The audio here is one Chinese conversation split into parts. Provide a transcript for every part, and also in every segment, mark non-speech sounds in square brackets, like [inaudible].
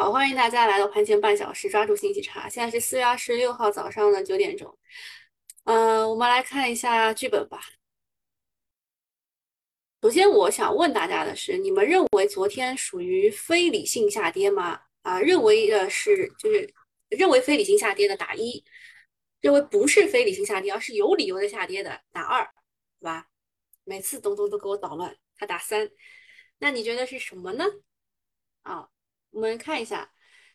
好，欢迎大家来到盘前半小时，抓住信息差。现在是四月二十六号早上的九点钟。嗯，我们来看一下剧本吧。首先，我想问大家的是，你们认为昨天属于非理性下跌吗？啊，认为的是就是认为非理性下跌的打一，认为不是非理性下跌，而是有理由的下跌的打二，对吧？每次东东都给我捣乱，他打三，那你觉得是什么呢？啊？我们看一下，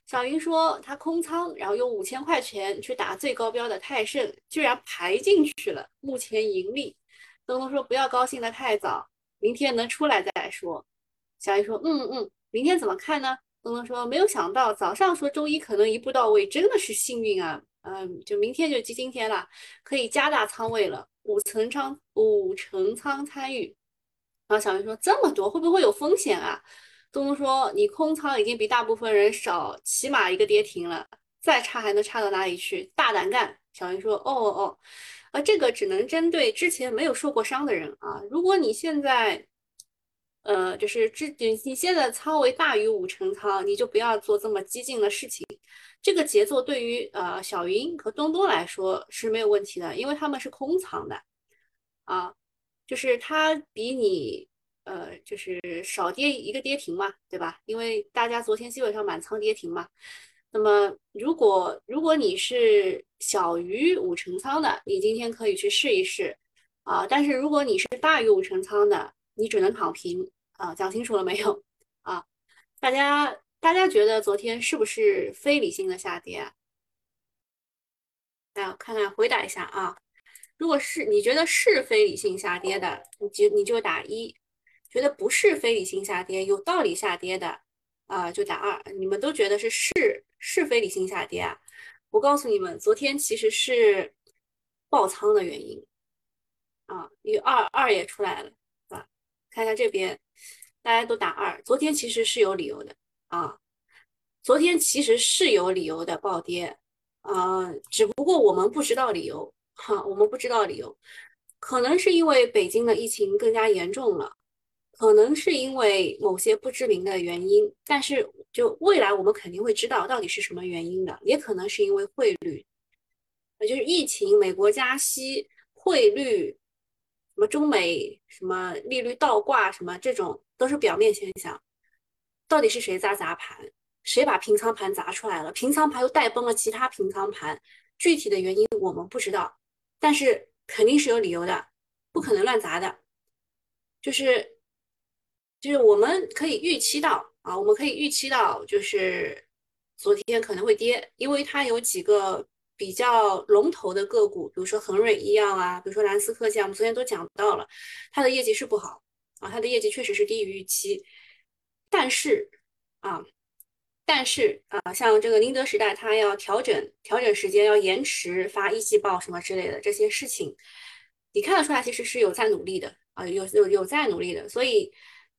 小云说他空仓，然后用五千块钱去打最高标的泰盛，居然排进去了，目前盈利。东东说不要高兴的太早，明天能出来再说。小云说嗯嗯，明天怎么看呢？东东说没有想到早上说周一可能一步到位，真的是幸运啊。嗯，就明天就今今天了，可以加大仓位了，五层仓五成仓参与。然后小云说这么多会不会有风险啊？东东说：“你空仓已经比大部分人少，起码一个跌停了，再差还能差到哪里去？大胆干！”小云说：“哦哦哦，啊，这个只能针对之前没有受过伤的人啊。如果你现在，呃，就是之你你现在仓位大于五成仓，你就不要做这么激进的事情。这个节奏对于呃小云和东东来说是没有问题的，因为他们是空仓的，啊，就是他比你。”呃，就是少跌一个跌停嘛，对吧？因为大家昨天基本上满仓跌停嘛。那么，如果如果你是小于五成仓的，你今天可以去试一试啊。但是如果你是大于五成仓的，你只能躺平啊。讲清楚了没有啊？大家大家觉得昨天是不是非理性的下跌啊？来看看回答一下啊。如果是你觉得是非理性下跌的，你就你就打一。觉得不是非理性下跌，有道理下跌的啊，就打二。你们都觉得是是是非理性下跌啊？我告诉你们，昨天其实是爆仓的原因啊，因为二二也出来了，啊，看一下这边，大家都打二。昨天其实是有理由的啊，昨天其实是有理由的暴跌啊，只不过我们不知道理由哈，我们不知道理由，可能是因为北京的疫情更加严重了。可能是因为某些不知名的原因，但是就未来我们肯定会知道到底是什么原因的，也可能是因为汇率，呃，就是疫情、美国加息、汇率，什么中美什么利率倒挂，什么这种都是表面现象。到底是谁砸砸盘？谁把平仓盘砸出来了？平仓盘又带崩了其他平仓盘，具体的原因我们不知道，但是肯定是有理由的，不可能乱砸的，就是。就是我们可以预期到啊，我们可以预期到，就是昨天可能会跌，因为它有几个比较龙头的个股，比如说恒瑞医药啊，比如说蓝思科技，我们昨天都讲到了，它的业绩是不好啊，它的业绩确实是低于预期。但是啊，但是啊，像这个宁德时代，它要调整调整时间，要延迟发一季报什么之类的这些事情，你看得出来，其实是有在努力的啊，有有有在努力的，所以。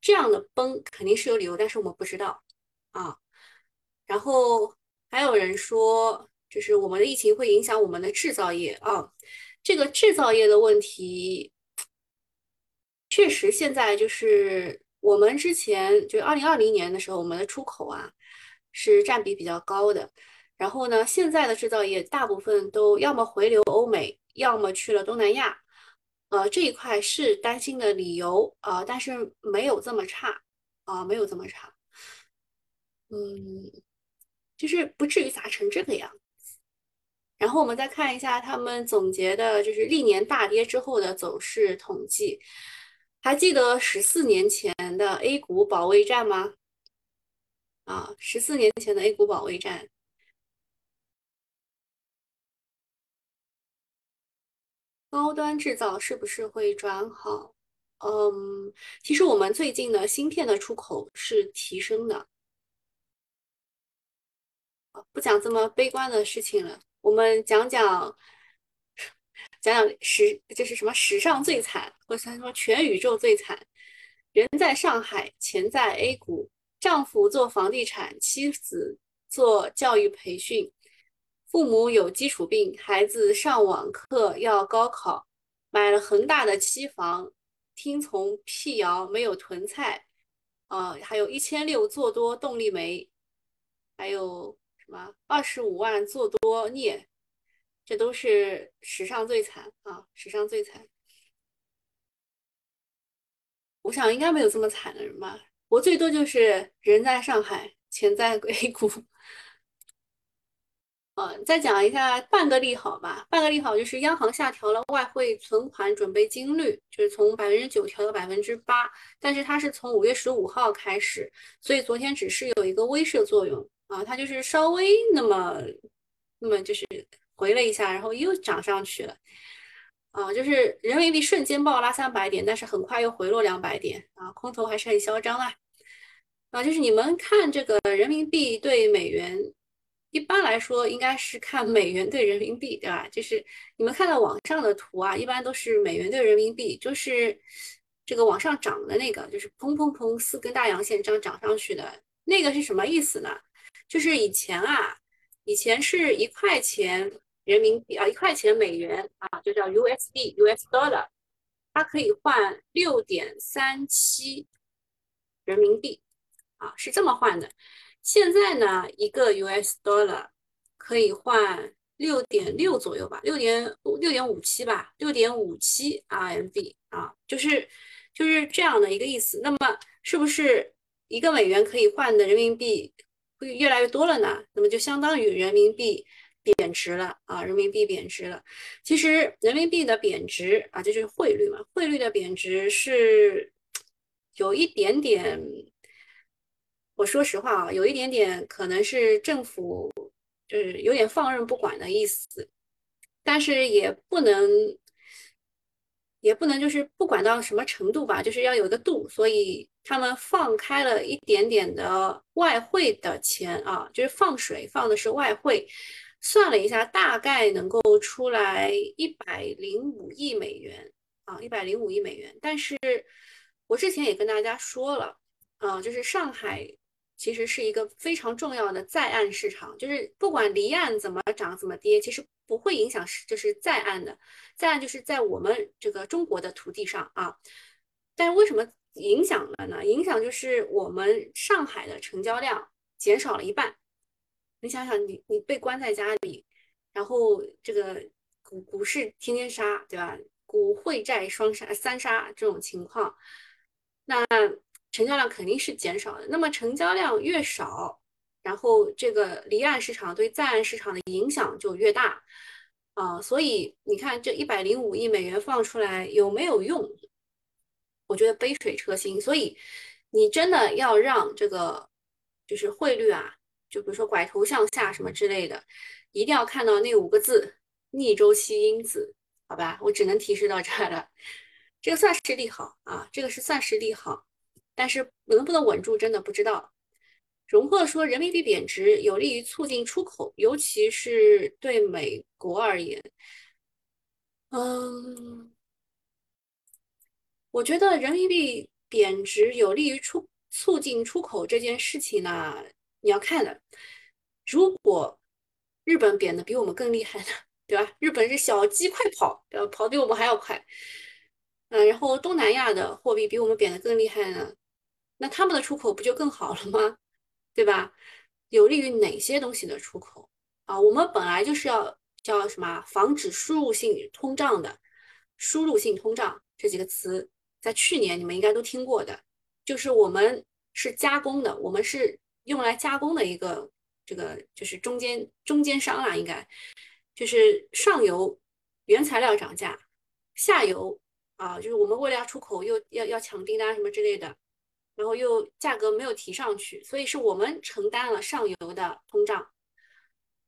这样的崩肯定是有理由，但是我们不知道啊。然后还有人说，就是我们的疫情会影响我们的制造业啊。这个制造业的问题，确实现在就是我们之前就二零二零年的时候，我们的出口啊是占比比较高的。然后呢，现在的制造业大部分都要么回流欧美，要么去了东南亚。呃，这一块是担心的理由啊，但是没有这么差啊，没有这么差，嗯，就是不至于砸成这个样子。然后我们再看一下他们总结的，就是历年大跌之后的走势统计。还记得十四年前的 A 股保卫战吗？啊，十四年前的 A 股保卫战。高端制造是不是会转好？嗯，其实我们最近的芯片的出口是提升的。不讲这么悲观的事情了，我们讲讲讲讲史，这是什么史上最惨，或者说全宇宙最惨？人在上海，钱在 A 股，丈夫做房地产，妻子做教育培训。父母有基础病，孩子上网课要高考，买了恒大的期房，听从辟谣没有囤菜，呃，还有一千六做多动力煤，还有什么二十五万做多镍，这都是史上最惨啊，史上最惨。我想应该没有这么惨的人吧，我最多就是人在上海，钱在 A 股。呃，再讲一下半个利好吧。半个利好就是央行下调了外汇存款准备金率，就是从百分之九调到百分之八，但是它是从五月十五号开始，所以昨天只是有一个威慑作用啊，它就是稍微那么那么就是回了一下，然后又涨上去了啊，就是人民币瞬间暴拉三百点，但是很快又回落两百点啊，空头还是很嚣张啊啊，就是你们看这个人民币对美元。一般来说，应该是看美元对人民币，对吧？就是你们看到网上的图啊，一般都是美元对人民币，就是这个往上涨的那个，就是砰砰砰四根大阳线这样涨上去的那个是什么意思呢？就是以前啊，以前是一块钱人民币啊，一块钱美元啊，就叫 USD，US dollar，它可以换六点三七人民币啊，是这么换的。现在呢，一个 US dollar 可以换六点六左右吧，六点六点五七吧，六点五七 RMB 啊，就是就是这样的一个意思。那么是不是一个美元可以换的人民币会越来越多了呢？那么就相当于人民币贬值了啊，人民币贬值了。其实人民币的贬值啊，这就是汇率嘛，汇率的贬值是有一点点。我说实话啊，有一点点可能是政府就是有点放任不管的意思，但是也不能也不能就是不管到什么程度吧，就是要有一个度，所以他们放开了一点点的外汇的钱啊，就是放水放的是外汇，算了一下，大概能够出来一百零五亿美元啊，一百零五亿美元。但是我之前也跟大家说了，啊，就是上海。其实是一个非常重要的在岸市场，就是不管离岸怎么涨怎么跌，其实不会影响就是在岸的，在岸就是在我们这个中国的土地上啊。但是为什么影响了呢？影响就是我们上海的成交量减少了一半。你想想，你你被关在家里，然后这个股股市天天杀，对吧？股汇债双杀三杀这种情况，那。成交量肯定是减少的，那么成交量越少，然后这个离岸市场对在岸市场的影响就越大啊，所以你看这一百零五亿美元放出来有没有用？我觉得杯水车薪。所以你真的要让这个就是汇率啊，就比如说拐头向下什么之类的，一定要看到那五个字逆周期因子，好吧？我只能提示到这儿了，这个算是利好啊，这个是算是利好。但是能不能稳住，真的不知道。荣贺说，人民币贬值有利于促进出口，尤其是对美国而言。嗯，我觉得人民币贬值有利于出促进出口这件事情呢，你要看的。如果日本贬的比我们更厉害呢，对吧？日本是小鸡快跑，对吧？跑比我们还要快。嗯，然后东南亚的货币比我们贬的更厉害呢。那他们的出口不就更好了吗？对吧？有利于哪些东西的出口啊？我们本来就是要叫什么防止输入性通胀的，输入性通胀这几个词，在去年你们应该都听过的，就是我们是加工的，我们是用来加工的一个这个就是中间中间商啊，应该就是上游原材料涨价，下游啊，就是我们为了要出口又要要抢订单什么之类的。然后又价格没有提上去，所以是我们承担了上游的通胀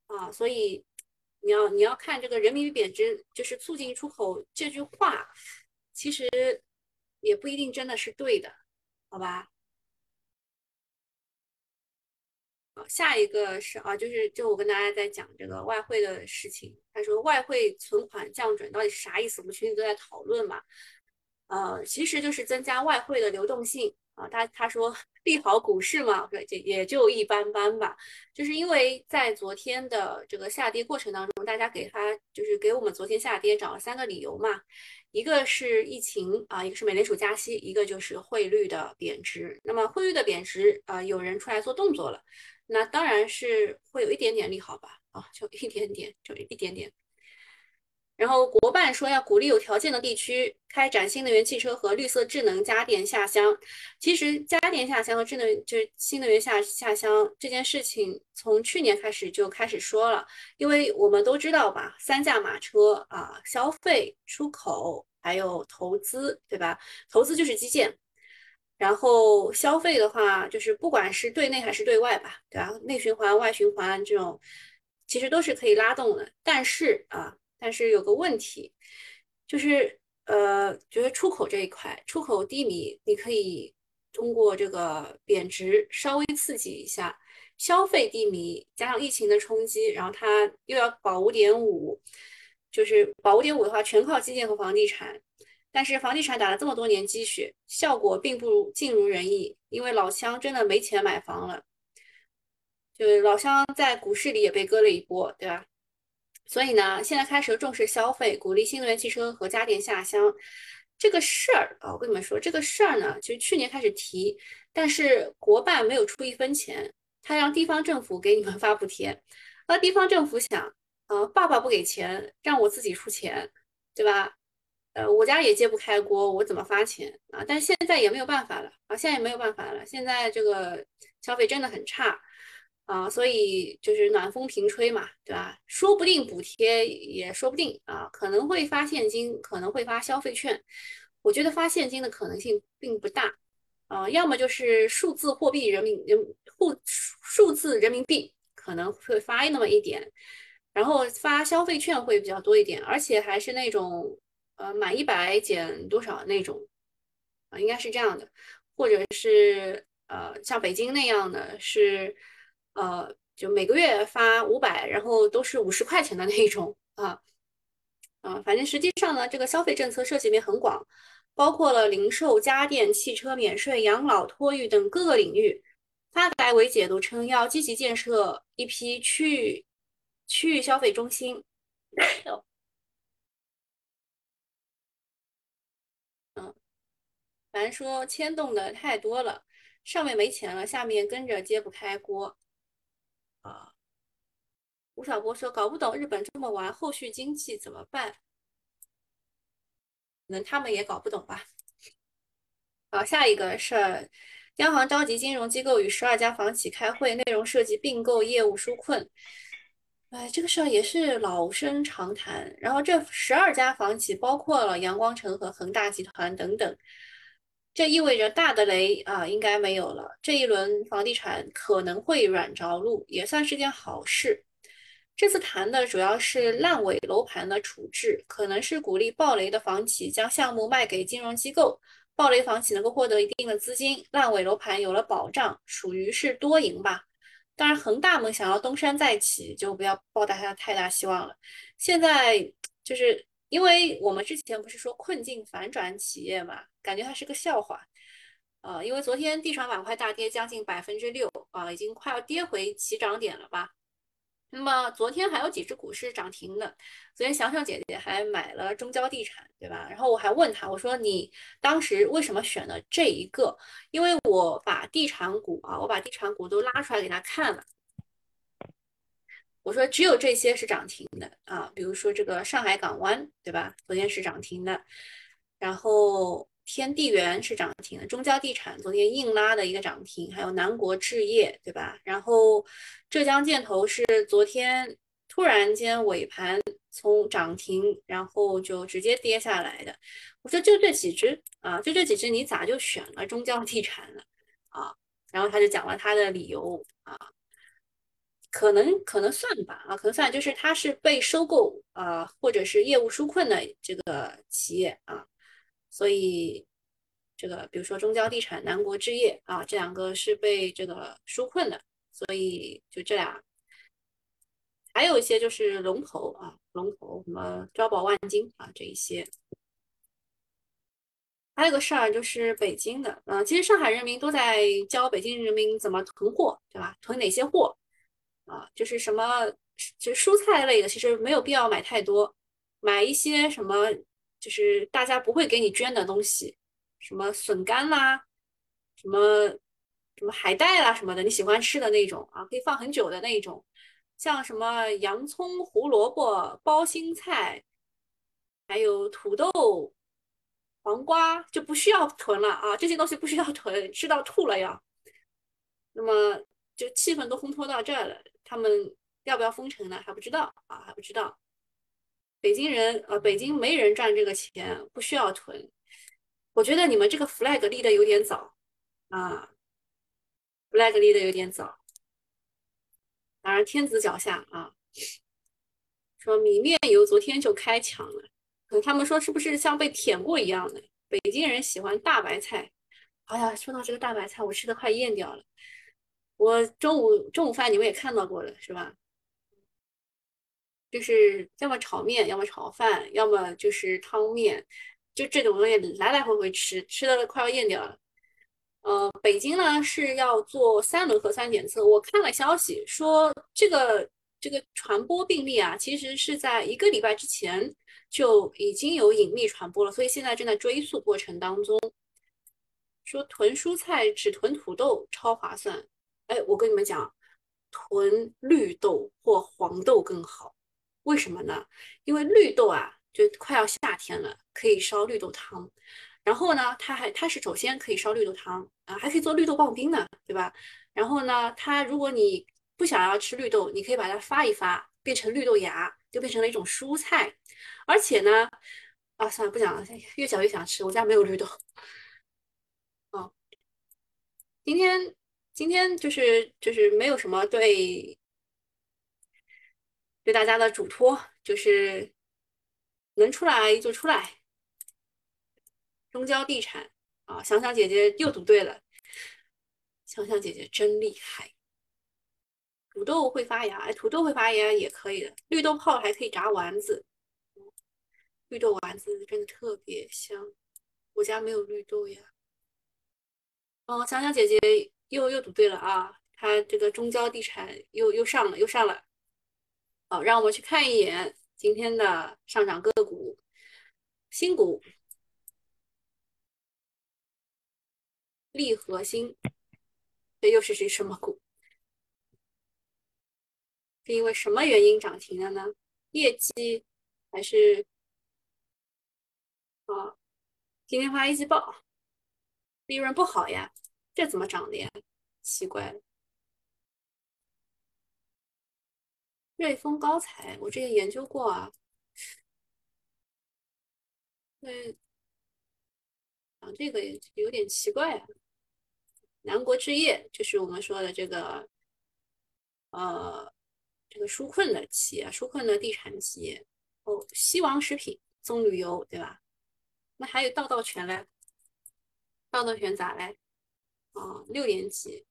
啊，所以你要你要看这个人民币贬值就是促进出口这句话，其实也不一定真的是对的，好吧？下一个是啊，就是就我跟大家在讲这个外汇的事情，他说外汇存款降准到底是啥意思？我们群里都在讨论嘛，呃，其实就是增加外汇的流动性。啊，他他说利好股市嘛，说也也就一般般吧，就是因为在昨天的这个下跌过程当中，大家给他就是给我们昨天下跌找了三个理由嘛，一个是疫情啊，一个是美联储加息，一个就是汇率的贬值。那么汇率的贬值啊，有人出来做动作了，那当然是会有一点点利好吧，啊，就一点点，就一点点。然后国办说要鼓励有条件的地区开展新能源汽车和绿色智能家电下乡。其实家电下乡和智能就是新能源下下乡这件事情，从去年开始就开始说了，因为我们都知道吧，三驾马车啊，消费、出口还有投资，对吧？投资就是基建，然后消费的话，就是不管是对内还是对外吧，对吧？内循环、外循环这种，其实都是可以拉动的。但是啊。但是有个问题，就是呃，觉得出口这一块，出口低迷，你可以通过这个贬值稍微刺激一下消费低迷，加上疫情的冲击，然后它又要保五点五，就是保五点五的话，全靠基建和房地产。但是房地产打了这么多年积雪，效果并不如尽如人意，因为老乡真的没钱买房了，就是老乡在股市里也被割了一波，对吧？所以呢，现在开始重视消费，鼓励新能源汽车和家电下乡这个事儿啊，我跟你们说，这个事儿呢，其实去年开始提，但是国办没有出一分钱，他让地方政府给你们 [laughs] 发补贴，那地方政府想，呃，爸爸不给钱，让我自己出钱，对吧？呃，我家也揭不开锅，我怎么发钱啊？但现在也没有办法了啊，现在也没有办法了，现在这个消费真的很差。啊，所以就是暖风频吹嘛，对吧？说不定补贴也说不定啊，可能会发现金，可能会发消费券。我觉得发现金的可能性并不大，啊，要么就是数字货币人民人户数字人民币可能会发那么一点，然后发消费券会比较多一点，而且还是那种呃满一百减多少那种啊，应该是这样的，或者是呃像北京那样的是。呃，就每个月发五百，然后都是五十块钱的那一种啊，啊，反正实际上呢，这个消费政策涉及面很广，包括了零售、家电、汽车免税、养老、托育等各个领域。发改委解读称，要积极建设一批区域区域消费中心。[laughs] 嗯，反正说牵动的太多了，上面没钱了，下面跟着揭不开锅。啊，吴晓波说搞不懂日本这么玩，后续经济怎么办？可能他们也搞不懂吧。好，下一个事儿，央行召集金融机构与十二家房企开会，内容涉及并购业务纾困。哎，这个事儿也是老生常谈。然后这十二家房企包括了阳光城和恒大集团等等。这意味着大的雷啊，应该没有了。这一轮房地产可能会软着陆，也算是件好事。这次谈的主要是烂尾楼盘的处置，可能是鼓励暴雷的房企将项目卖给金融机构，暴雷房企能够获得一定的资金，烂尾楼盘有了保障，属于是多赢吧。当然，恒大们想要东山再起，就不要抱大家太大希望了。现在就是。因为我们之前不是说困境反转企业嘛，感觉它是个笑话，呃，因为昨天地产板块大跌将近百分之六啊，已经快要跌回起涨点了吧？那么昨天还有几只股是涨停的，昨天想想姐姐还买了中交地产，对吧？然后我还问她，我说你当时为什么选了这一个？因为我把地产股啊，我把地产股都拉出来给她看了。我说只有这些是涨停的啊，比如说这个上海港湾，对吧？昨天是涨停的，然后天地源是涨停的，中交地产昨天硬拉的一个涨停，还有南国置业，对吧？然后浙江建投是昨天突然间尾盘从涨停，然后就直接跌下来的。我说就这几只啊，就这几只，你咋就选了中交地产了啊？然后他就讲了他的理由啊。可能可能算吧啊，可能算就是他是被收购啊，或者是业务纾困的这个企业啊，所以这个比如说中交地产、南国置业啊，这两个是被这个纾困的，所以就这俩，还有一些就是龙头啊，龙头什么招宝万金啊这一些，还有个事儿就是北京的，嗯，其实上海人民都在教北京人民怎么囤货，对吧？囤哪些货？啊，就是什么，其实蔬菜类的，其实没有必要买太多，买一些什么，就是大家不会给你捐的东西，什么笋干啦，什么什么海带啦什么的，你喜欢吃的那种啊，可以放很久的那种，像什么洋葱、胡萝卜、包心菜，还有土豆、黄瓜，就不需要囤了啊，这些东西不需要囤，吃到吐了要。那么就气氛都烘托到这儿了，他们要不要封城呢？还不知道啊，还不知道。北京人呃，北京没人赚这个钱，不需要囤。我觉得你们这个 flag 立的有点早啊，flag 立的有点早。当然天子脚下啊，说米面油昨天就开抢了，可他们说是不是像被舔过一样的？北京人喜欢大白菜。哎呀，说到这个大白菜，我吃的快咽掉了。我中午中午饭你们也看到过了是吧？就是要么炒面，要么炒饭，要么就是汤面，就这种东西来来回回吃，吃的快要咽掉了。呃，北京呢是要做三轮核酸检测，我看了消息说这个这个传播病例啊，其实是在一个礼拜之前就已经有隐秘传播了，所以现在正在追溯过程当中。说囤蔬菜只囤土豆超划算，哎，我跟你们讲，囤绿豆或黄豆更好。为什么呢？因为绿豆啊，就快要夏天了，可以烧绿豆汤。然后呢，它还它是首先可以烧绿豆汤啊，还可以做绿豆棒冰呢，对吧？然后呢，它如果你不想要吃绿豆，你可以把它发一发，变成绿豆芽，就变成了一种蔬菜。而且呢，啊，算了，不讲了，越讲越想吃。我家没有绿豆。哦，今天今天就是就是没有什么对。对大家的嘱托就是能出来就出来。中交地产啊，想想姐姐又读对了，想想姐姐真厉害。土豆会发芽，哎，土豆会发芽也可以的。绿豆泡还可以炸丸子，绿豆丸子真的特别香。我家没有绿豆呀。哦，想想姐姐又又读对了啊，她这个中交地产又又上了，又上了。好，让我们去看一眼今天的上涨个股，新股，利和新，这又是是什么股？是因为什么原因涨停的呢？业绩还是啊？今天发一季报，利润不好呀，这怎么涨的呀？奇怪。瑞丰高材，我之前研究过啊。对，啊，这个有点奇怪啊。南国置业就是我们说的这个，呃，这个纾困的企业，纾困的地产企业。哦，西王食品、棕榈油，对吧？那还有道道全嘞？道道全咋嘞？哦，六年级，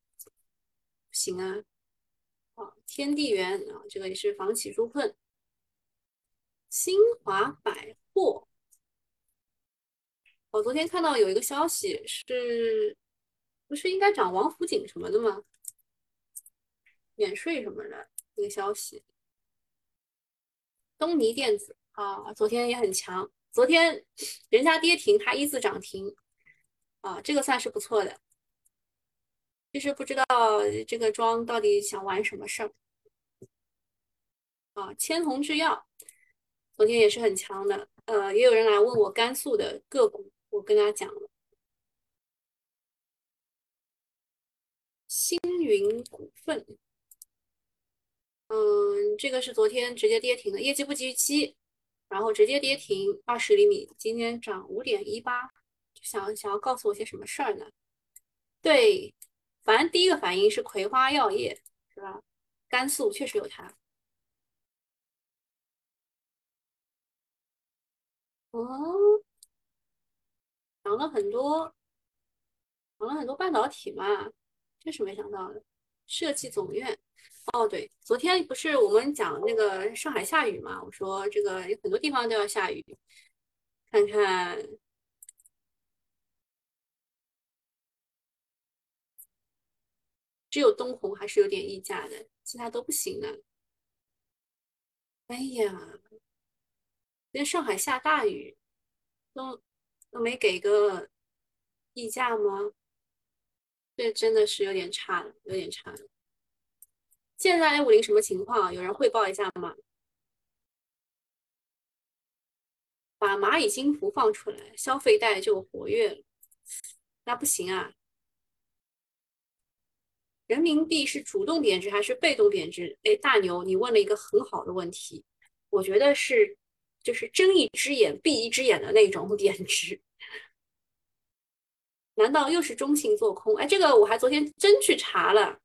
行啊。啊，天地源啊，这个也是房企纾困。新华百货，我昨天看到有一个消息，是不是应该涨王府井什么的吗？免税什么的一个消息。东尼电子啊，昨天也很强，昨天人家跌停，它一字涨停，啊，这个算是不错的。就是不知道这个庄到底想玩什么事儿啊？千弘制药昨天也是很强的，呃，也有人来问我甘肃的个股，我跟他讲了。星云股份，嗯，这个是昨天直接跌停的，业绩不及预期，然后直接跌停二十厘米，今天涨五点一八，想想要告诉我些什么事儿呢？对。反正第一个反应是葵花药业，是吧？甘肃确实有它。哦，涨了很多，涨了很多半导体嘛，这是没想到的。设计总院，哦对，昨天不是我们讲那个上海下雨嘛？我说这个有很多地方都要下雨，看看。只有东红还是有点溢价的，其他都不行啊。哎呀，在上海下大雨，都都没给个溢价吗？这真的是有点差了，有点差了。现在 A 五零什么情况？有人汇报一下吗？把蚂蚁金服放出来，消费贷就活跃了。那不行啊！人民币是主动贬值还是被动贬值？哎，大牛，你问了一个很好的问题，我觉得是就是睁一只眼闭一只眼的那种贬值。难道又是中性做空？哎，这个我还昨天真去查了，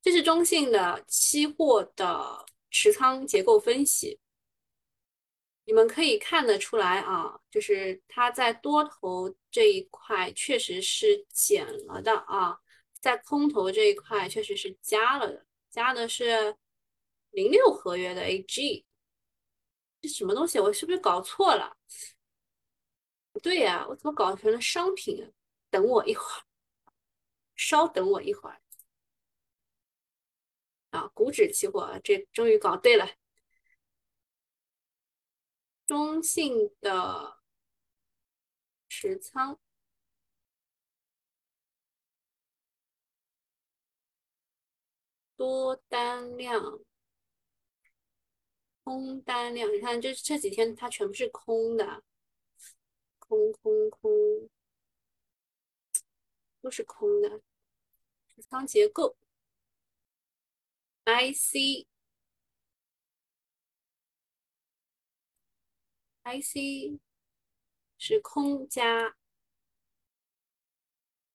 这是中性的期货的持仓结构分析。你们可以看得出来啊，就是它在多头这一块确实是减了的啊，在空头这一块确实是加了的，加的是零六合约的 AG，这什么东西？我是不是搞错了？不对呀，我怎么搞成了商品？等我一会儿，稍等我一会儿啊，股指期货，这终于搞对了。中性的持仓多单量、空单量，你看这这几天它全部是空的，空空空，都是空的。持仓结构，IC。IC 是空加，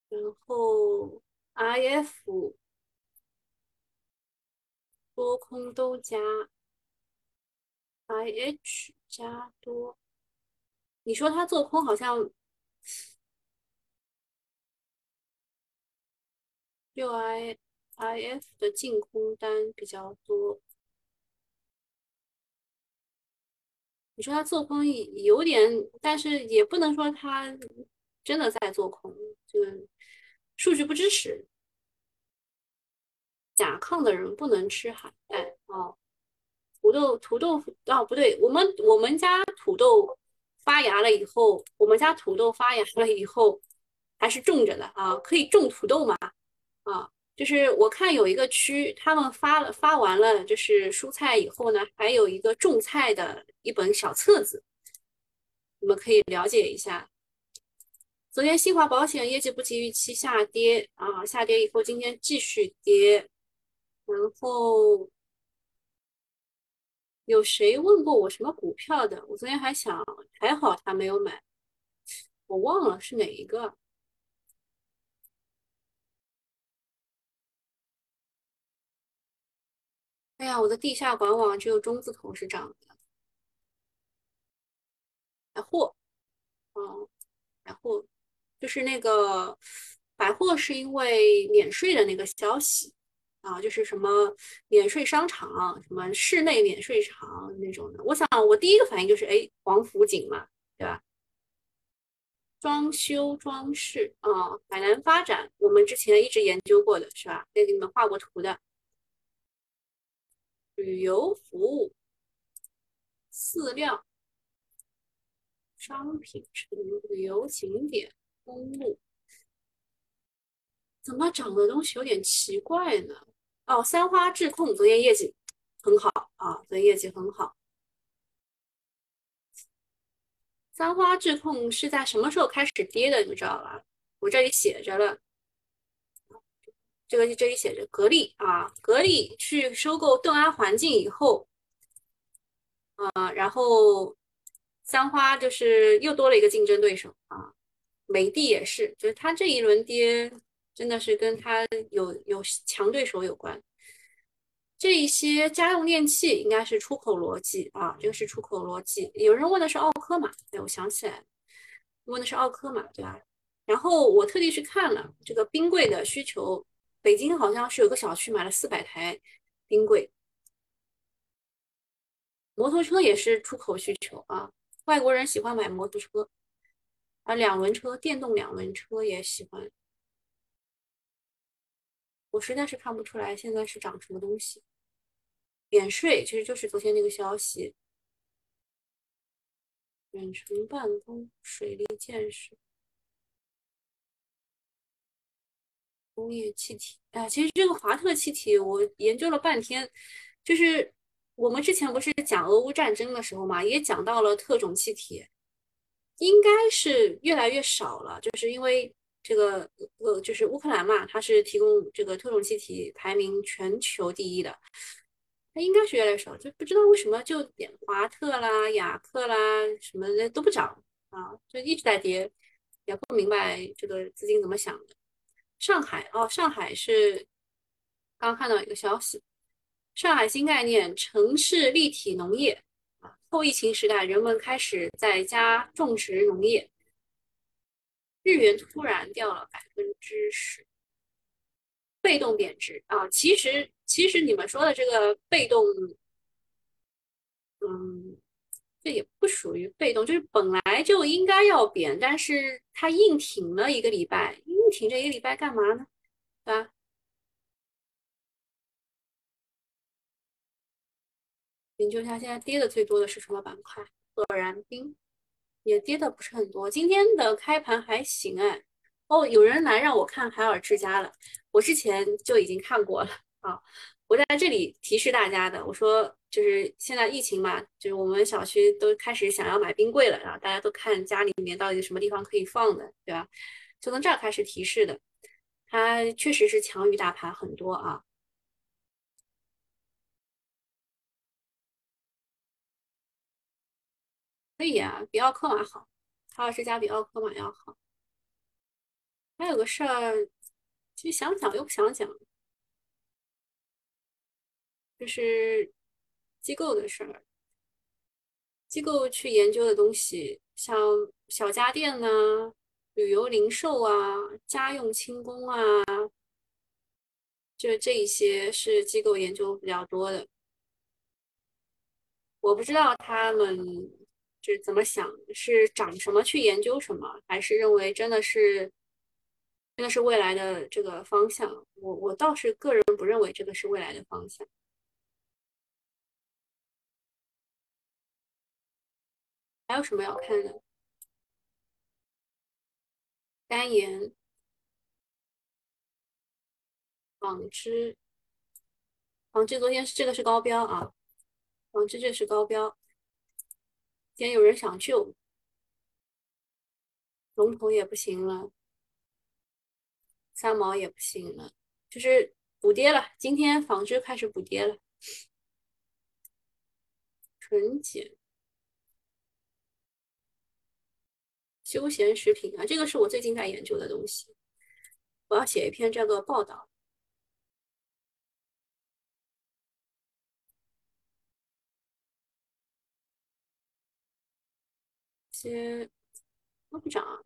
然后 IF 多空都加，IH 加多。你说他做空好像六 I IF 的净空单比较多。你说他做空有点，但是也不能说他真的在做空，这个数据不支持。甲亢的人不能吃海带哦。土豆土豆哦不对，我们我们家土豆发芽了以后，我们家土豆发芽了以后还是种着的啊，可以种土豆吗？啊。就是我看有一个区，他们发了发完了，就是蔬菜以后呢，还有一个种菜的一本小册子，你们可以了解一下。昨天新华保险业绩不及预期下跌啊，下跌以后今天继续跌。然后有谁问过我什么股票的？我昨天还想，还好他没有买，我忘了是哪一个。哎呀，我的地下管网只有中字头是涨的。百货，嗯，百货就是那个百货，是因为免税的那个消息啊，就是什么免税商场，什么室内免税场那种的。我想，我第一个反应就是，哎，王府井嘛，对吧？装修装饰啊，海南发展，我们之前一直研究过的是吧？也给你们画过图的。旅游服务、饲料、商品城、旅游景点、公路，怎么涨的东西有点奇怪呢？哦，三花智控昨天业绩很好啊，昨天业绩很好。三花智控是在什么时候开始跌的？你知道吧？我这里写着了。这个是这里写着格力啊，格力去收购邓安环境以后，啊，然后三花就是又多了一个竞争对手啊，美的也是，就是它这一轮跌真的是跟它有有强对手有关。这一些家用电器应该是出口逻辑啊，这个是出口逻辑。有人问的是奥科嘛？哎，我想起来问的是奥科嘛，对吧？然后我特地去看了这个冰柜的需求。北京好像是有个小区买了四百台冰柜，摩托车也是出口需求啊，外国人喜欢买摩托车，啊，两轮车、电动两轮车也喜欢。我实在是看不出来现在是涨什么东西。免税其实就是昨天那个消息，远程办公、水利建设。工业气体，哎，其实这个华特气体我研究了半天，就是我们之前不是讲俄乌战争的时候嘛，也讲到了特种气体，应该是越来越少了，就是因为这个呃，就是乌克兰嘛，它是提供这个特种气体排名全球第一的，它应该是越来越少，就不知道为什么就点华特啦、雅克啦什么的都不涨啊，就一直在跌，也不明白这个资金怎么想的。上海哦，上海是刚看到一个消息，上海新概念城市立体农业，后疫情时代人们开始在家种植农业，日元突然掉了百分之十，被动贬值啊，其实其实你们说的这个被动，嗯。这也不属于被动，就是本来就应该要贬，但是它硬挺了一个礼拜，硬挺这一个礼拜干嘛呢？对吧？研究一下现在跌的最多的是什么板块？可燃冰也跌的不是很多，今天的开盘还行哎。哦，有人来让我看海尔之家了，我之前就已经看过了啊。我在这里提示大家的，我说就是现在疫情嘛，就是我们小区都开始想要买冰柜了，然后大家都看家里面到底什么地方可以放的，对吧？就从这儿开始提示的，它确实是强于大盘很多啊。可以啊，比奥克玛好，海尔之家比奥克玛要好。还有个事儿，其实想讲又不想讲。就是机构的事儿，机构去研究的东西，像小家电呐、旅游零售啊、家用轻工啊，就这一些是机构研究比较多的。我不知道他们是怎么想，是长什么去研究什么，还是认为真的是真的是未来的这个方向？我我倒是个人不认为这个是未来的方向。还有什么要看的？单盐、纺织、纺织昨天是这个是高标啊，纺织这是高标。今天有人想救，龙头也不行了，三毛也不行了，就是补跌了。今天纺织开始补跌了，纯碱。休闲食品啊，这个是我最近在研究的东西。我要写一篇这个报道。些都不涨，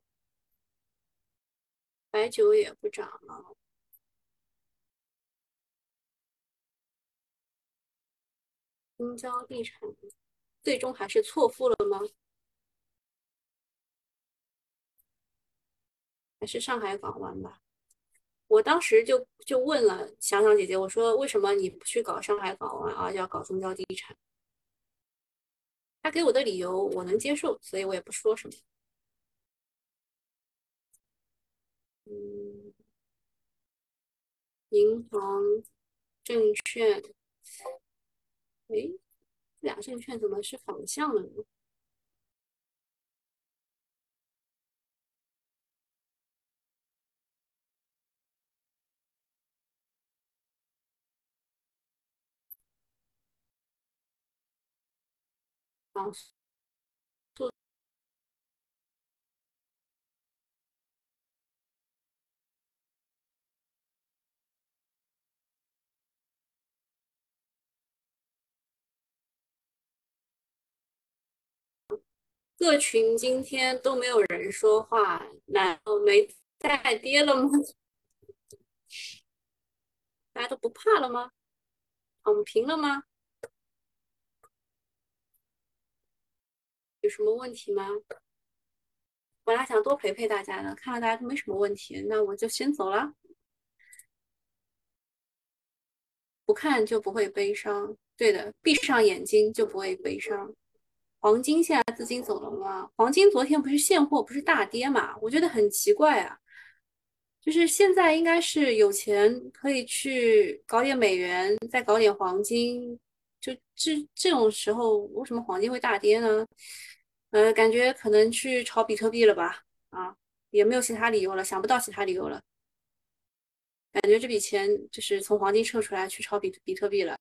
白酒也不涨了。中交地产最终还是错付了吗？还是上海港湾吧，我当时就就问了想想姐姐，我说为什么你不去搞上海港湾啊，要搞中交地产？他给我的理由我能接受，所以我也不说什么。嗯，银行、证券，哎，这俩证券怎么是反向的呢？啊，各群今天都没有人说话，难道没再跌了吗？[laughs] 大家都不怕了吗？躺平了吗？有什么问题吗？本来想多陪陪大家的，看到大家都没什么问题，那我就先走了。不看就不会悲伤，对的，闭上眼睛就不会悲伤。黄金现在资金走了吗？黄金昨天不是现货不是大跌嘛？我觉得很奇怪啊，就是现在应该是有钱可以去搞点美元，再搞点黄金，就这这种时候，为什么黄金会大跌呢？呃，感觉可能去炒比特币了吧？啊，也没有其他理由了，想不到其他理由了。感觉这笔钱就是从黄金撤出来去炒比比特币了。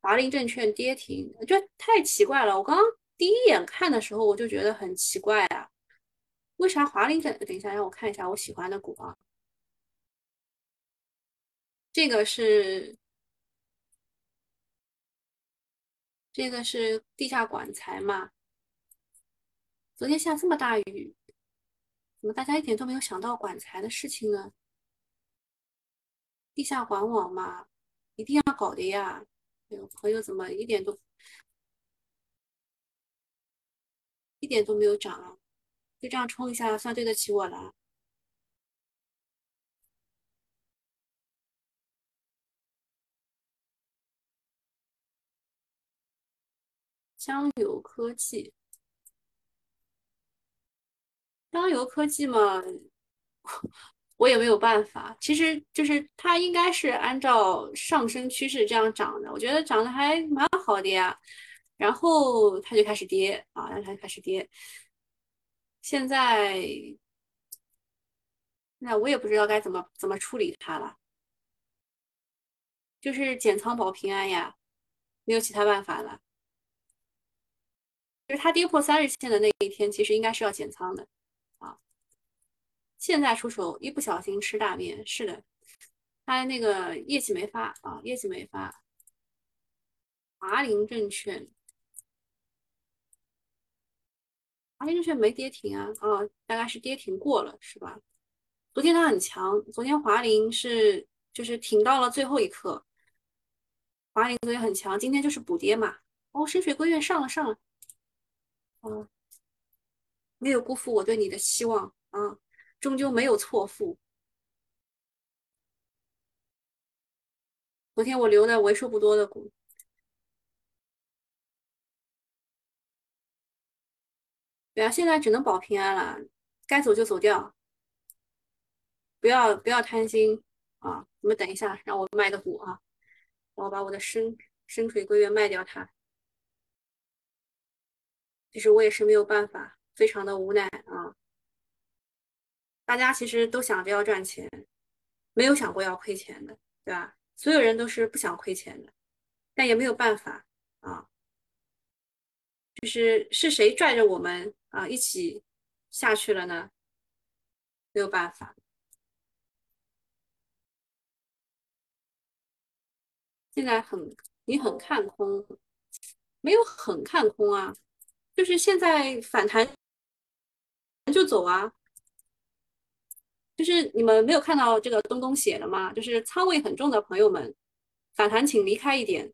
华林证券跌停，就太奇怪了。我刚刚第一眼看的时候，我就觉得很奇怪啊。为啥华林证？等一下，让我看一下我喜欢的股啊。这个是这个是地下管材嘛？昨天下这么大雨，怎么大家一点都没有想到管材的事情呢？地下管网嘛，一定要搞的呀！哎呦，朋友怎么一点都一点都没有涨啊？就这样冲一下，算对得起我了。江油科技，江油科技嘛，我也没有办法。其实就是它应该是按照上升趋势这样涨的，我觉得涨得还蛮好的呀。然后它就开始跌啊，然后它就开始跌。现在，那我也不知道该怎么怎么处理它了，就是减仓保平安呀，没有其他办法了。就是它跌破三日线的那一天，其实应该是要减仓的。现在出手一不小心吃大面，是的，他那个业绩没发啊，业绩没发。华林证券。华林证券没跌停啊，啊，大概是跌停过了，是吧？昨天它很强，昨天华林是就是挺到了最后一刻，华林昨天很强，今天就是补跌嘛。哦，深水归院上了上了，哦，没有辜负我对你的希望啊，终究没有错付。昨天我留的为数不多的股。对啊，现在只能保平安了，该走就走掉，不要不要贪心啊！你们等一下，让我卖个股啊，我把我的深深水归元卖掉它。其实我也是没有办法，非常的无奈啊。大家其实都想着要赚钱，没有想过要亏钱的，对吧？所有人都是不想亏钱的，但也没有办法啊。就是是谁拽着我们？啊，一起下去了呢，没有办法。现在很，你很看空，没有很看空啊，就是现在反弹就走啊。就是你们没有看到这个东东写的吗？就是仓位很重的朋友们，反弹请离开一点，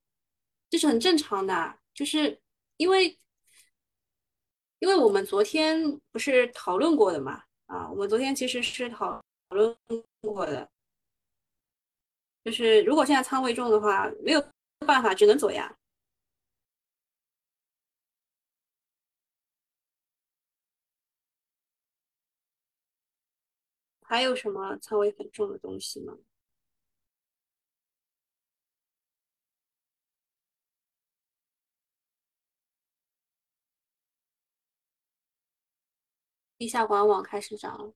这是很正常的，就是因为。因为我们昨天不是讨论过的嘛，啊，我们昨天其实是讨论过的，就是如果现在仓位重的话，没有办法，只能走呀。还有什么仓位很重的东西吗？地下管网开始涨了。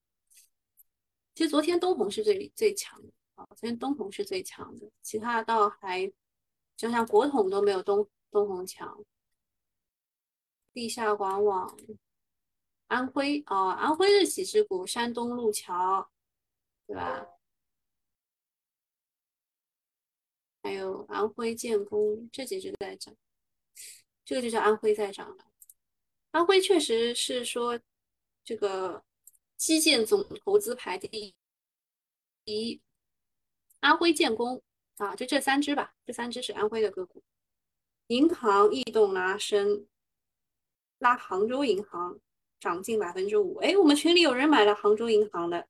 其实昨天东红是最最强的啊，昨天东红是最强的，其他倒还就像国统都没有东东红强。地下管网，安徽哦，安徽的几只股，山东路桥，对吧？还有安徽建工这几只在涨，这个就叫安徽在涨了。安徽确实是说。这个基建总投资排第一，安徽建工啊，就这三只吧，这三只是安徽的个股。银行异动拉升，拉杭州银行涨近百分之五。哎，我们群里有人买了杭州银行的，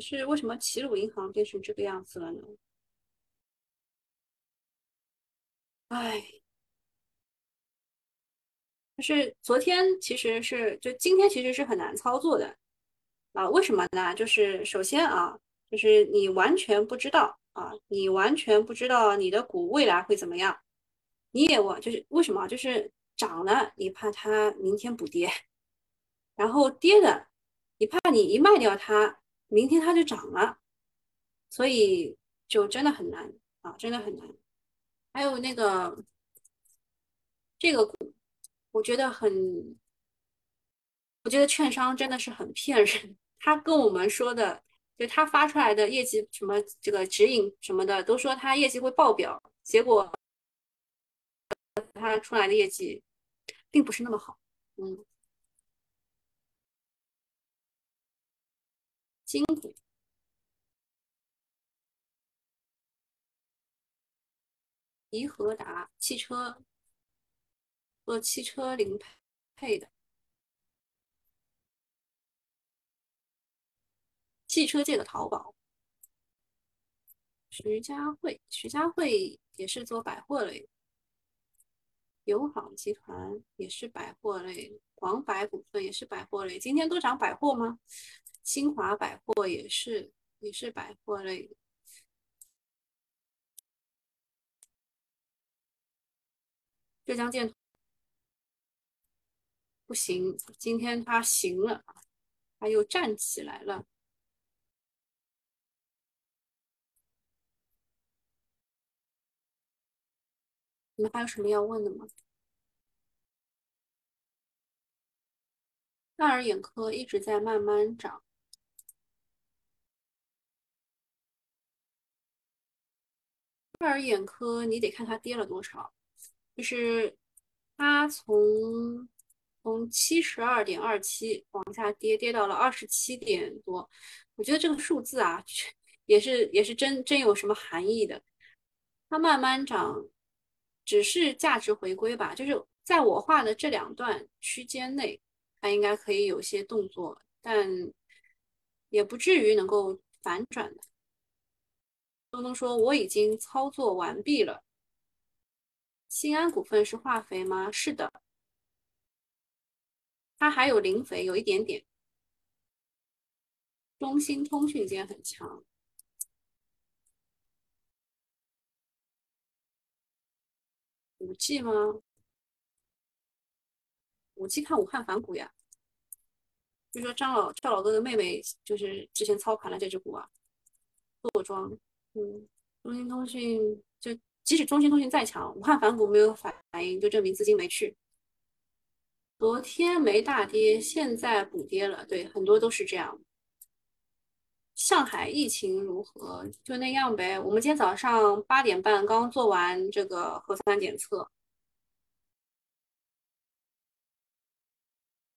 是为什么齐鲁银行变成这个样子了呢？哎，就是昨天其实是就今天其实是很难操作的啊？为什么呢？就是首先啊，就是你完全不知道啊，你完全不知道你的股未来会怎么样，你也我就是为什么？就是涨了，你怕它明天补跌，然后跌的，你怕你一卖掉它。明天它就涨了，所以就真的很难啊，真的很难。还有那个这个股，我觉得很，我觉得券商真的是很骗人。他跟我们说的，就他发出来的业绩什么这个指引什么的，都说他业绩会爆表，结果他出来的业绩并不是那么好，嗯。金股，怡和达汽车做汽车零配的，汽车界的淘宝。徐家汇，徐家汇也是做百货类。友好集团也是百货类，广百股份也是百货类。今天都涨百货吗？新华百货也是，也是百货类。浙江建不行，今天它行了，它又站起来了。你们还有什么要问的吗？爱尔眼科一直在慢慢涨。爱尔眼科，你得看它跌了多少，就是它从从七十二点二七往下跌，跌到了二十七点多。我觉得这个数字啊，也是也是真真有什么含义的。它慢慢涨，只是价值回归吧，就是在我画的这两段区间内，它应该可以有些动作，但也不至于能够反转的。东东说：“我已经操作完毕了。新安股份是化肥吗？是的，它还有磷肥，有一点点。中兴通讯今天很强，五 G 吗？五 G 看武汉反股呀。就说张老赵老哥的妹妹，就是之前操盘了这只股啊，坐庄。”嗯，中兴通讯就即使中兴通讯再强，武汉反股没有反应，就证明资金没去。昨天没大跌，现在补跌了，对，很多都是这样。上海疫情如何？就那样呗。我们今天早上八点半刚做完这个核酸检测，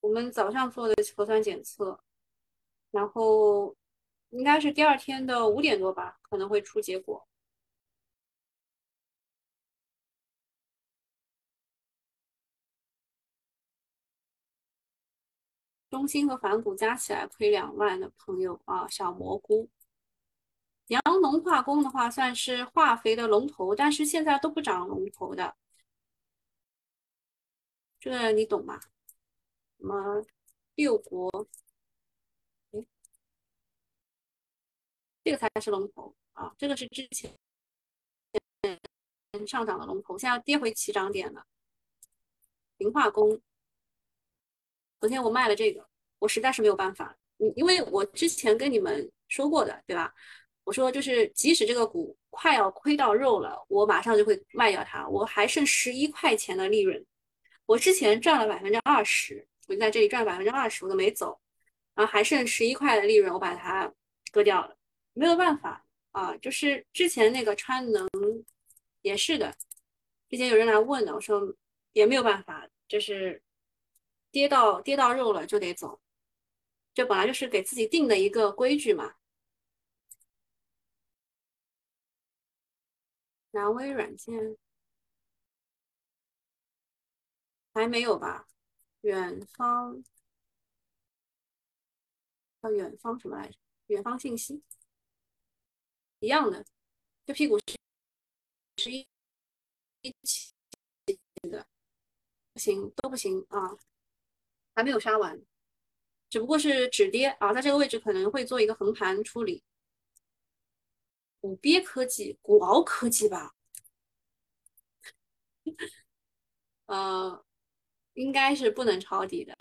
我们早上做的核酸检测，然后。应该是第二天的五点多吧，可能会出结果。中兴和反骨加起来亏两万的朋友啊，小蘑菇。阳农化工的话算是化肥的龙头，但是现在都不涨龙头的，这个你懂吗？什么六国？这个才是龙头啊！这个是之前上涨的龙头，现在跌回起涨点了。磷化工，昨天我卖了这个，我实在是没有办法。嗯，因为我之前跟你们说过的，对吧？我说就是即使这个股快要亏到肉了，我马上就会卖掉它。我还剩十一块钱的利润，我之前赚了百分之二十，我就在这里赚百分之二十，我都没走，然后还剩十一块的利润，我把它割掉了。没有办法啊，就是之前那个川能也是的，之前有人来问的，我说也没有办法，就是跌到跌到肉了就得走，这本来就是给自己定的一个规矩嘛。南威软件还没有吧？远方，叫远方什么来着？远方信息一样的，这屁股是是一一起的，不行都不行啊，还没有杀完，只不过是止跌啊，在这个位置可能会做一个横盘处理。古鳖科技，古鳌科技吧，呃，应该是不能抄底的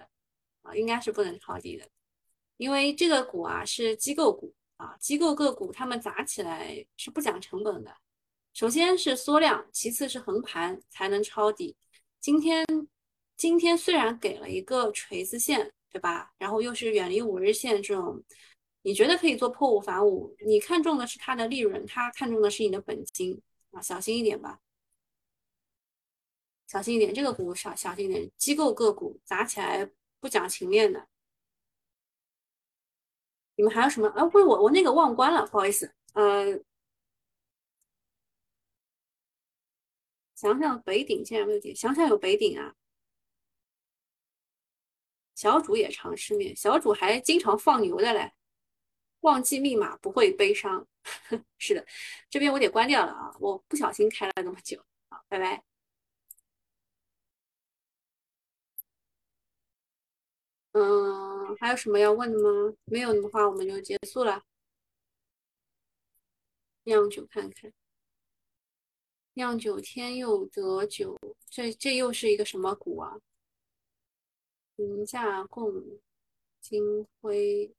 啊，应该是不能抄底的，因为这个股啊是机构股啊，机构个股他们砸起来是不讲成本的，首先是缩量，其次是横盘才能抄底。今天今天虽然给了一个锤子线，对吧？然后又是远离五日线这种。你觉得可以做破五反五？你看中的是它的利润，他看中的是你的本金啊，小心一点吧，小心一点，这个股小小心一点，机构个股砸起来不讲情面的。你们还有什么？啊，不是我，我那个忘关了，不好意思。呃，想想北鼎竟然没有点，想想有北鼎啊。小主也常失眠，小主还经常放牛的嘞。忘记密码不会悲伤，[laughs] 是的，这边我得关掉了啊，我不小心开了那么久，好，拜拜。嗯，还有什么要问的吗？没有的话，我们就结束了。酿酒看看，酿酒天佑得酒，这这又是一个什么股啊？评价供金辉。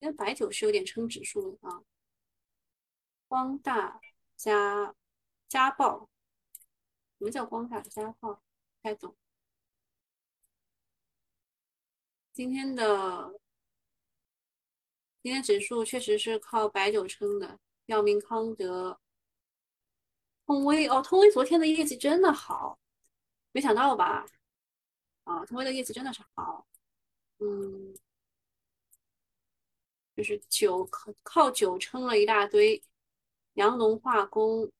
因为白酒是有点撑指数的啊，光大加家暴，什么叫光大家暴？不太懂。今天的今天指数确实是靠白酒撑的，药明康德、通威哦，通威昨天的业绩真的好，没想到吧？啊，通威的业绩真的是好，嗯。就是酒靠靠酒撑了一大堆，阳农化工，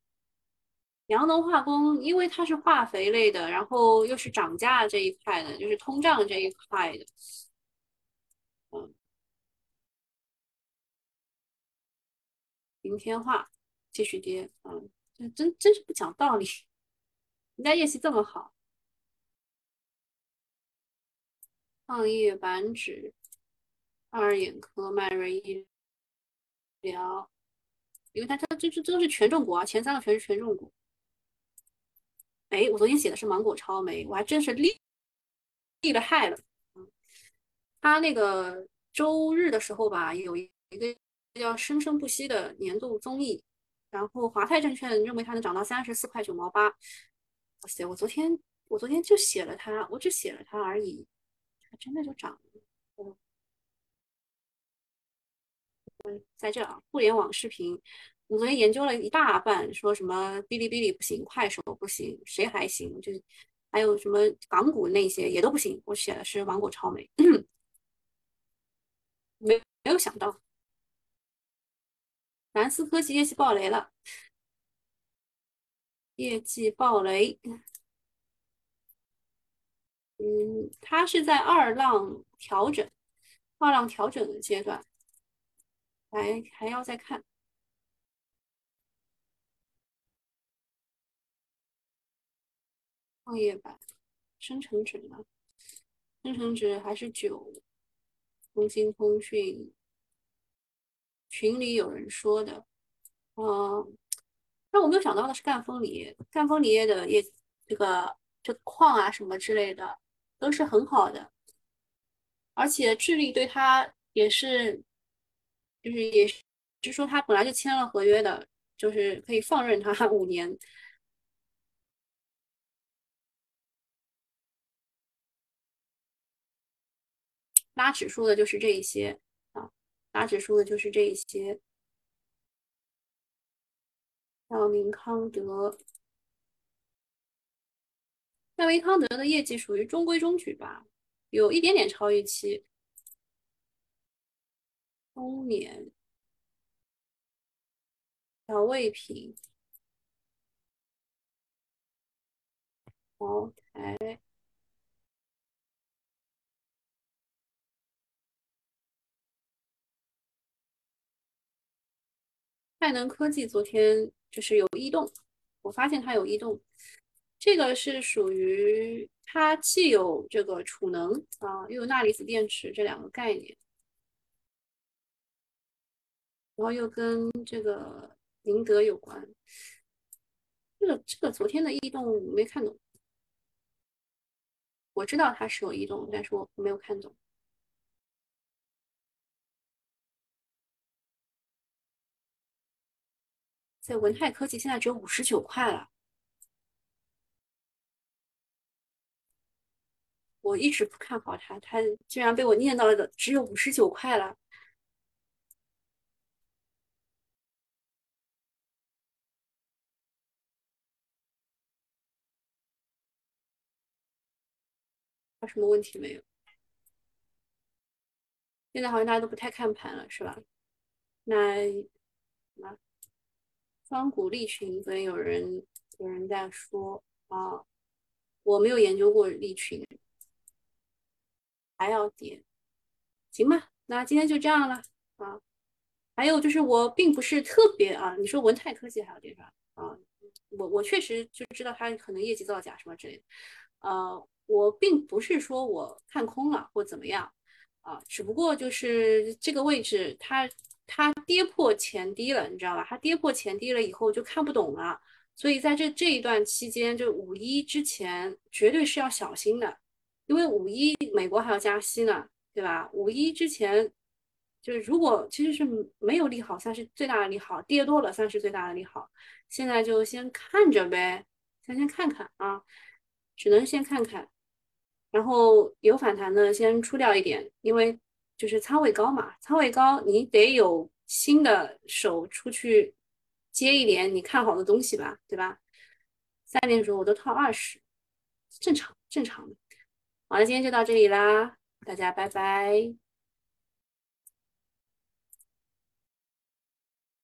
阳农化工因为它是化肥类的，然后又是涨价这一块的，就是通胀这一块的，嗯，明天化继续跌，嗯，真真是不讲道理，人家业绩这么好，创业板指。二眼科、迈瑞医疗，因为它它这这都是权重股啊，前三个全是权重股。哎，我昨天写的是芒果超媒，我还真是厉厉了害了。嗯，他那个周日的时候吧，有一个叫《生生不息》的年度综艺，然后华泰证券认为它能涨到三十四块九毛八。哇塞，我昨天我昨天就写了它，我只写了它而已，它真的就涨了。嗯在这啊，互联网视频，我昨天研究了一大半，说什么哔哩哔哩不行，快手不行，谁还行？就是还有什么港股那些也都不行。我写的是芒果超美，没没有想到，南思科技业绩爆雷了，业绩爆雷。嗯，它是在二浪调整，二浪调整的阶段。还还要再看创业板深成指呢？深成指还是九？中兴通讯群里有人说的，嗯，让我没有想到的是赣锋锂业，赣锋锂业的业这个这矿啊什么之类的都是很好的，而且智利对它也是。就是也是，就说他本来就签了合约的，就是可以放任他五年。拉指数的就是这一些啊，拉指数的就是这一些。药明康德，药明康德的业绩属于中规中矩吧，有一点点超预期。丰年调味品，茅台，太能科技昨天就是有异动，我发现它有异动，这个是属于它既有这个储能啊，又有钠离子电池这两个概念，然后又跟这个宁德有关。这个这个昨天的异动没看懂，我知道它是有异动，但是我没有看懂。在文泰科技现在只有五十九块了，我一直不看好它，它居然被我念到了只有五十九块了。有什么问题没有？现在好像大家都不太看盘了，是吧？那那双股利群，所以有人有人在说啊，我没有研究过利群，还要点，行吧？那今天就这样了啊。还有就是我并不是特别啊，你说文泰科技还要点啥？啊，我我确实就知道它可能业绩造假什么之类的，呃。我并不是说我看空了或怎么样啊，只不过就是这个位置它它跌破前低了，你知道吧？它跌破前低了以后就看不懂了，所以在这这一段期间，就五一之前绝对是要小心的，因为五一美国还要加息呢，对吧？五一之前就是如果其实是没有利好，算是最大的利好，跌多了算是最大的利好，现在就先看着呗，先先看看啊，只能先看看。然后有反弹的先出掉一点，因为就是仓位高嘛，仓位高你得有新的手出去接一点你看好的东西吧，对吧？三点的时候我都套二十，正常正常的。好了，今天就到这里啦，大家拜拜。